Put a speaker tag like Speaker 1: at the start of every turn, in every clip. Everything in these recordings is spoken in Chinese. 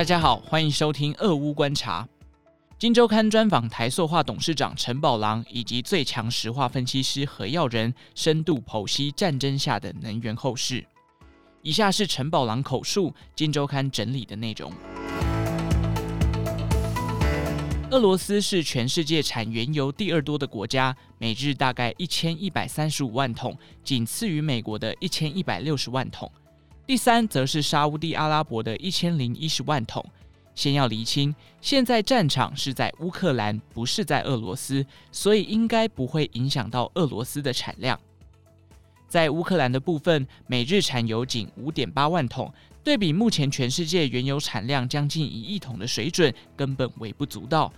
Speaker 1: 大家好，欢迎收听《俄乌观察》。金周刊专访台塑化董事长陈宝郎以及最强石化分析师何耀仁，深度剖析战争下的能源后市。以下是陈宝郎口述，金周刊整理的内容。俄罗斯是全世界产原油第二多的国家，每日大概一千一百三十五万桶，仅次于美国的一千一百六十万桶。第三则是沙乌地阿拉伯的一千零一十万桶。先要厘清，现在战场是在乌克兰，不是在俄罗斯，所以应该不会影响到俄罗斯的产量。在乌克兰的部分，每日产油仅五点八万桶。对比目前全世界原油产量将近一亿桶的水准，根本微不足道。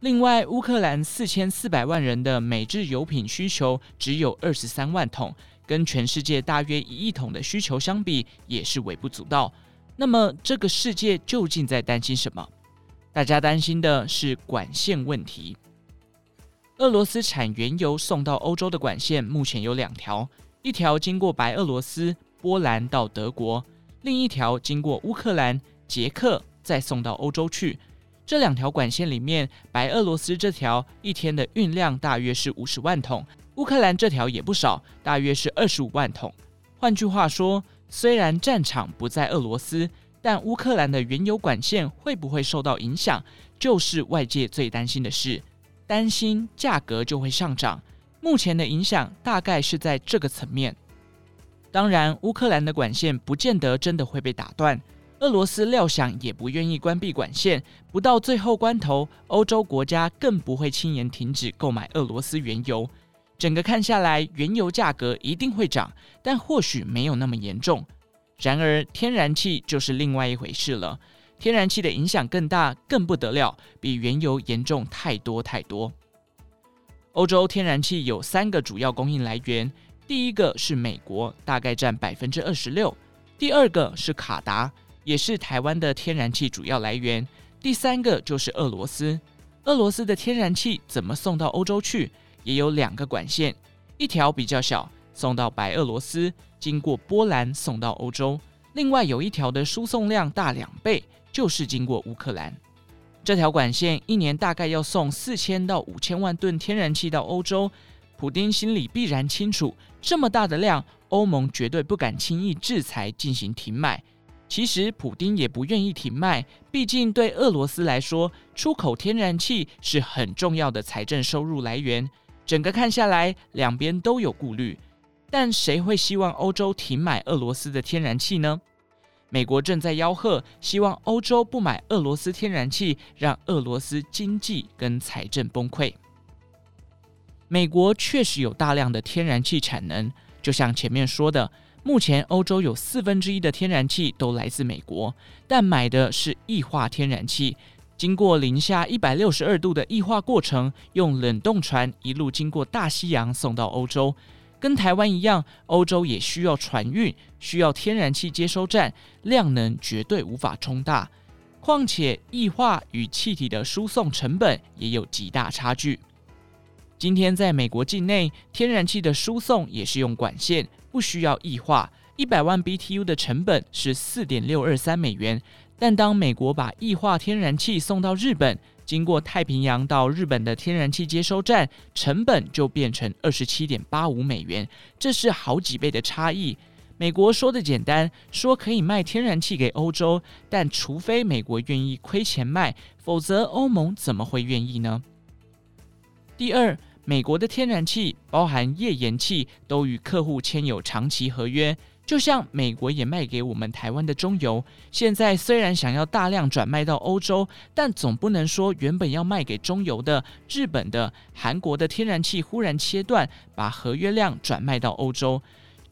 Speaker 1: 另外，乌克兰四千四百万人的每日油品需求只有二十三万桶，跟全世界大约一亿桶的需求相比，也是微不足道。那么，这个世界究竟在担心什么？大家担心的是管线问题。俄罗斯产原油送到欧洲的管线目前有两条，一条经过白俄罗斯、波兰到德国。另一条经过乌克兰、捷克，再送到欧洲去。这两条管线里面，白俄罗斯这条一天的运量大约是五十万桶，乌克兰这条也不少，大约是二十五万桶。换句话说，虽然战场不在俄罗斯，但乌克兰的原油管线会不会受到影响，就是外界最担心的事。担心价格就会上涨。目前的影响大概是在这个层面。当然，乌克兰的管线不见得真的会被打断，俄罗斯料想也不愿意关闭管线，不到最后关头，欧洲国家更不会轻言停止购买俄罗斯原油。整个看下来，原油价格一定会涨，但或许没有那么严重。然而，天然气就是另外一回事了，天然气的影响更大，更不得了，比原油严重太多太多。欧洲天然气有三个主要供应来源。第一个是美国，大概占百分之二十六；第二个是卡达，也是台湾的天然气主要来源；第三个就是俄罗斯。俄罗斯的天然气怎么送到欧洲去？也有两个管线，一条比较小，送到白俄罗斯，经过波兰送到欧洲；另外有一条的输送量大两倍，就是经过乌克兰。这条管线一年大概要送四千到五千万吨天然气到欧洲。普丁心里必然清楚，这么大的量，欧盟绝对不敢轻易制裁进行停卖。其实，普丁也不愿意停卖，毕竟对俄罗斯来说，出口天然气是很重要的财政收入来源。整个看下来，两边都有顾虑。但谁会希望欧洲停买俄罗斯的天然气呢？美国正在吆喝，希望欧洲不买俄罗斯天然气，让俄罗斯经济跟财政崩溃。美国确实有大量的天然气产能，就像前面说的，目前欧洲有四分之一的天然气都来自美国，但买的是液化天然气，经过零下一百六十二度的液化过程，用冷冻船一路经过大西洋送到欧洲。跟台湾一样，欧洲也需要船运，需要天然气接收站，量能绝对无法冲大。况且液化与气体的输送成本也有极大差距。今天在美国境内，天然气的输送也是用管线，不需要液化。一百万 BTU 的成本是四点六二三美元，但当美国把液化天然气送到日本，经过太平洋到日本的天然气接收站，成本就变成二十七点八五美元，这是好几倍的差异。美国说的简单，说可以卖天然气给欧洲，但除非美国愿意亏钱卖，否则欧盟怎么会愿意呢？第二。美国的天然气，包含页岩气，都与客户签有长期合约。就像美国也卖给我们台湾的中油，现在虽然想要大量转卖到欧洲，但总不能说原本要卖给中油的日本的、韩国的天然气忽然切断，把合约量转卖到欧洲。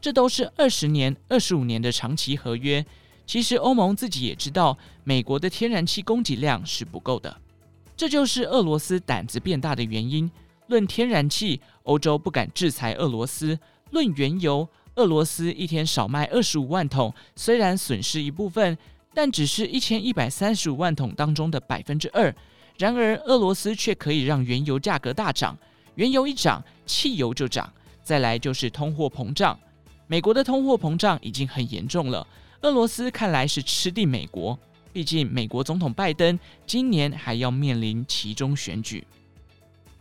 Speaker 1: 这都是二十年、二十五年的长期合约。其实欧盟自己也知道，美国的天然气供给量是不够的，这就是俄罗斯胆子变大的原因。论天然气，欧洲不敢制裁俄罗斯；论原油，俄罗斯一天少卖二十五万桶，虽然损失一部分，但只是一千一百三十五万桶当中的百分之二。然而，俄罗斯却可以让原油价格大涨，原油一涨，汽油就涨。再来就是通货膨胀，美国的通货膨胀已经很严重了，俄罗斯看来是吃定美国。毕竟美国总统拜登今年还要面临其中选举。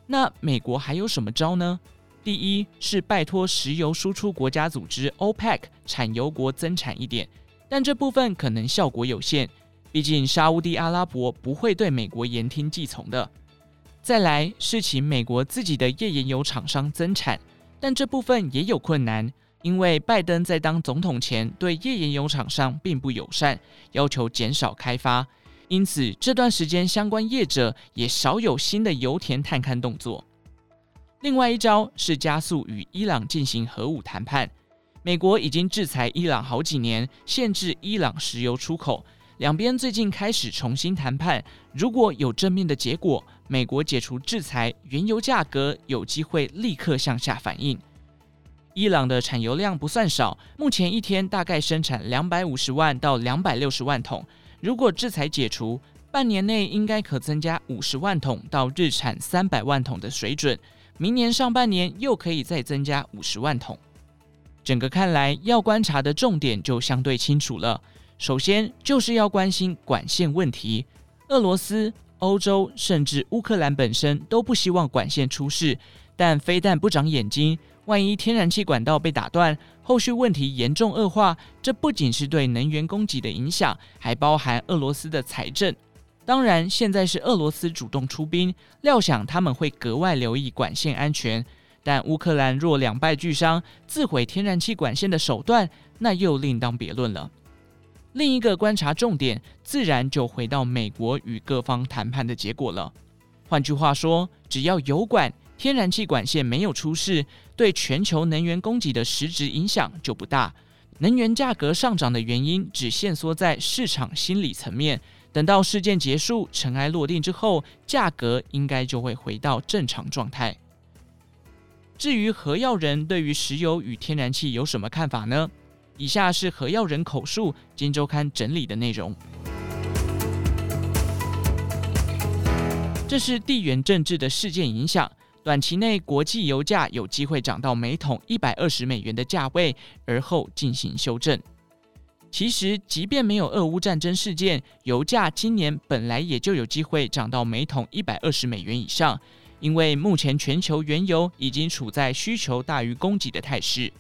Speaker 1: 那美国还有什么招呢？第一是拜托石油输出国家组织 OPEC 产油国增产一点，但这部分可能效果有限，毕竟沙乌地阿拉伯不会对美国言听计从的。再来是请美国自己的页岩油厂商增产，但这部分也有困难，因为拜登在当总统前对页岩油厂商并不友善，要求减少开发，因此这段时间相关业者也少有新的油田探勘动作。另外一招是加速与伊朗进行核武谈判。美国已经制裁伊朗好几年，限制伊朗石油出口。两边最近开始重新谈判，如果有正面的结果，美国解除制裁，原油价格有机会立刻向下反应。伊朗的产油量不算少，目前一天大概生产两百五十万到两百六十万桶。如果制裁解除，半年内应该可增加五十万桶到日产三百万桶的水准。明年上半年又可以再增加五十万桶，整个看来要观察的重点就相对清楚了。首先就是要关心管线问题，俄罗斯、欧洲甚至乌克兰本身都不希望管线出事，但非但不长眼睛，万一天然气管道被打断，后续问题严重恶化，这不仅是对能源供给的影响，还包含俄罗斯的财政。当然，现在是俄罗斯主动出兵，料想他们会格外留意管线安全。但乌克兰若两败俱伤，自毁天然气管线的手段，那又另当别论了。另一个观察重点，自然就回到美国与各方谈判的结果了。换句话说，只要油管、天然气管线没有出事，对全球能源供给的实质影响就不大。能源价格上涨的原因，只限缩在市场心理层面。等到事件结束、尘埃落定之后，价格应该就会回到正常状态。至于何耀仁对于石油与天然气有什么看法呢？以下是何耀人口述，《今周刊》整理的内容。这是地缘政治的事件影响，短期内国际油价有机会涨到每桶一百二十美元的价位，而后进行修正。其实，即便没有俄乌战争事件，油价今年本来也就有机会涨到每桶一百二十美元以上，因为目前全球原油已经处在需求大于供给的态势。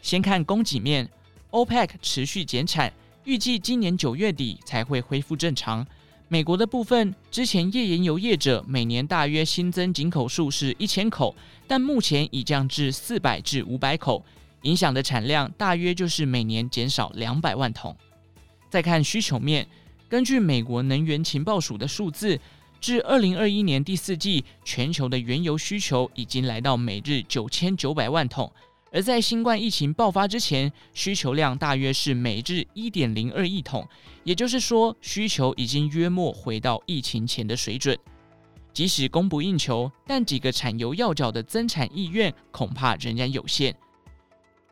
Speaker 1: 先看供给面，OPEC 持续减产，预计今年九月底才会恢复正常。美国的部分，之前页岩油业者每年大约新增井口数是一千口，但目前已降至四百至五百口。影响的产量大约就是每年减少两百万桶。再看需求面，根据美国能源情报署的数字，至二零二一年第四季，全球的原油需求已经来到每日九千九百万桶，而在新冠疫情爆发之前，需求量大约是每日一点零二亿桶，也就是说，需求已经约莫回到疫情前的水准。即使供不应求，但几个产油要角的增产意愿恐怕仍然有限。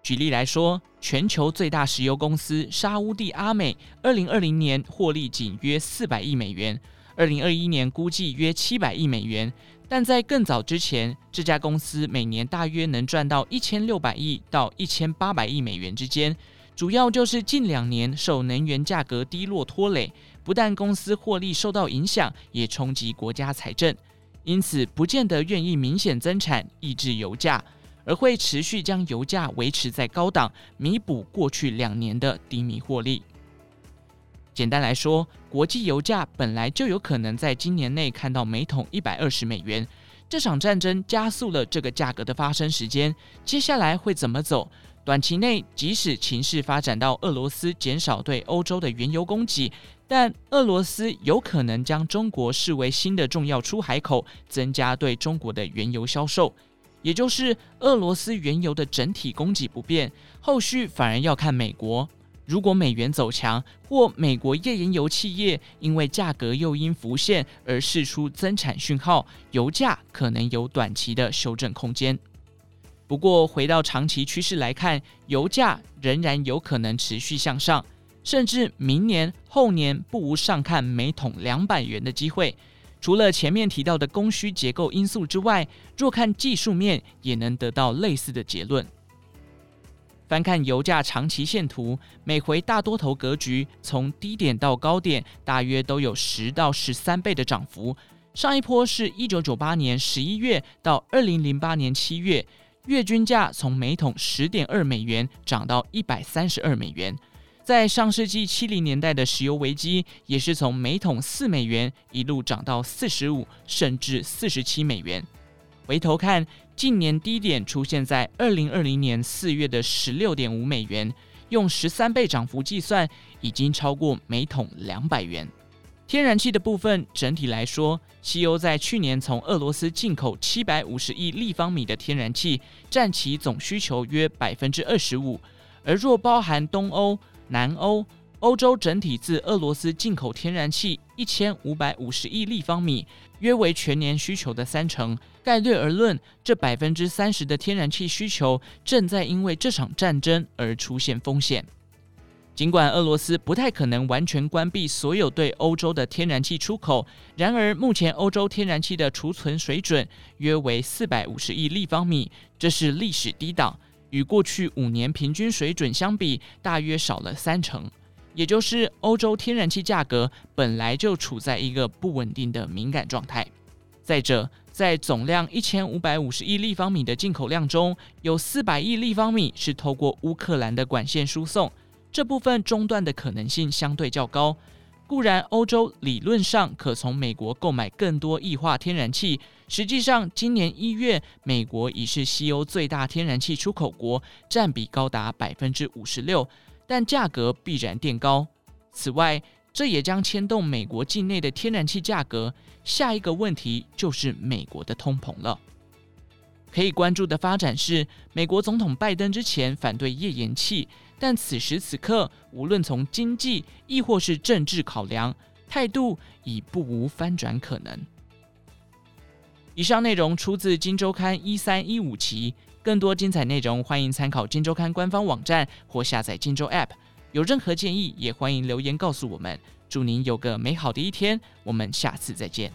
Speaker 1: 举例来说，全球最大石油公司沙乌地阿美，二零二零年获利仅约四百亿美元，二零二一年估计约七百亿美元。但在更早之前，这家公司每年大约能赚到一千六百亿到一千八百亿美元之间。主要就是近两年受能源价格低落拖累，不但公司获利受到影响，也冲击国家财政，因此不见得愿意明显增产，抑制油价。而会持续将油价维持在高档，弥补过去两年的低迷获利。简单来说，国际油价本来就有可能在今年内看到每桶一百二十美元。这场战争加速了这个价格的发生时间。接下来会怎么走？短期内，即使情势发展到俄罗斯减少对欧洲的原油供给，但俄罗斯有可能将中国视为新的重要出海口，增加对中国的原油销售。也就是俄罗斯原油的整体供给不变，后续反而要看美国。如果美元走强，或美国页岩油企业因为价格诱因浮现而释出增产讯号，油价可能有短期的修正空间。不过，回到长期趋势来看，油价仍然有可能持续向上，甚至明年后年不无上看每桶两百元的机会。除了前面提到的供需结构因素之外，若看技术面，也能得到类似的结论。翻看油价长期线图，每回大多头格局从低点到高点，大约都有十到十三倍的涨幅。上一波是一九九八年十一月到二零零八年七月，月均价从每桶十点二美元涨到一百三十二美元。在上世纪七零年代的石油危机，也是从每桶四美元一路涨到四十五，甚至四十七美元。回头看，近年低点出现在二零二零年四月的十六点五美元，用十三倍涨幅计算，已经超过每桶两百元。天然气的部分，整体来说，西欧在去年从俄罗斯进口七百五十亿立方米的天然气，占其总需求约百分之二十五，而若包含东欧、南欧。欧洲整体自俄罗斯进口天然气一千五百五十亿立方米，约为全年需求的三成。概略而论，这百分之三十的天然气需求正在因为这场战争而出现风险。尽管俄罗斯不太可能完全关闭所有对欧洲的天然气出口，然而目前欧洲天然气的储存水准约为四百五十亿立方米，这是历史低档，与过去五年平均水准相比，大约少了三成。也就是欧洲天然气价格本来就处在一个不稳定的敏感状态。再者，在总量一千五百五十亿立方米的进口量中，有四百亿立方米是透过乌克兰的管线输送，这部分中断的可能性相对较高。固然，欧洲理论上可从美国购买更多液化天然气，实际上今年一月，美国已是西欧最大天然气出口国，占比高达百分之五十六。但价格必然垫高。此外，这也将牵动美国境内的天然气价格。下一个问题就是美国的通膨了。可以关注的发展是，美国总统拜登之前反对页岩气，但此时此刻，无论从经济亦或是政治考量，态度已不无翻转可能。以上内容出自《金周刊》一三一五期。更多精彩内容，欢迎参考《金周刊》官方网站或下载《金周 App》。有任何建议，也欢迎留言告诉我们。祝您有个美好的一天，我们下次再见。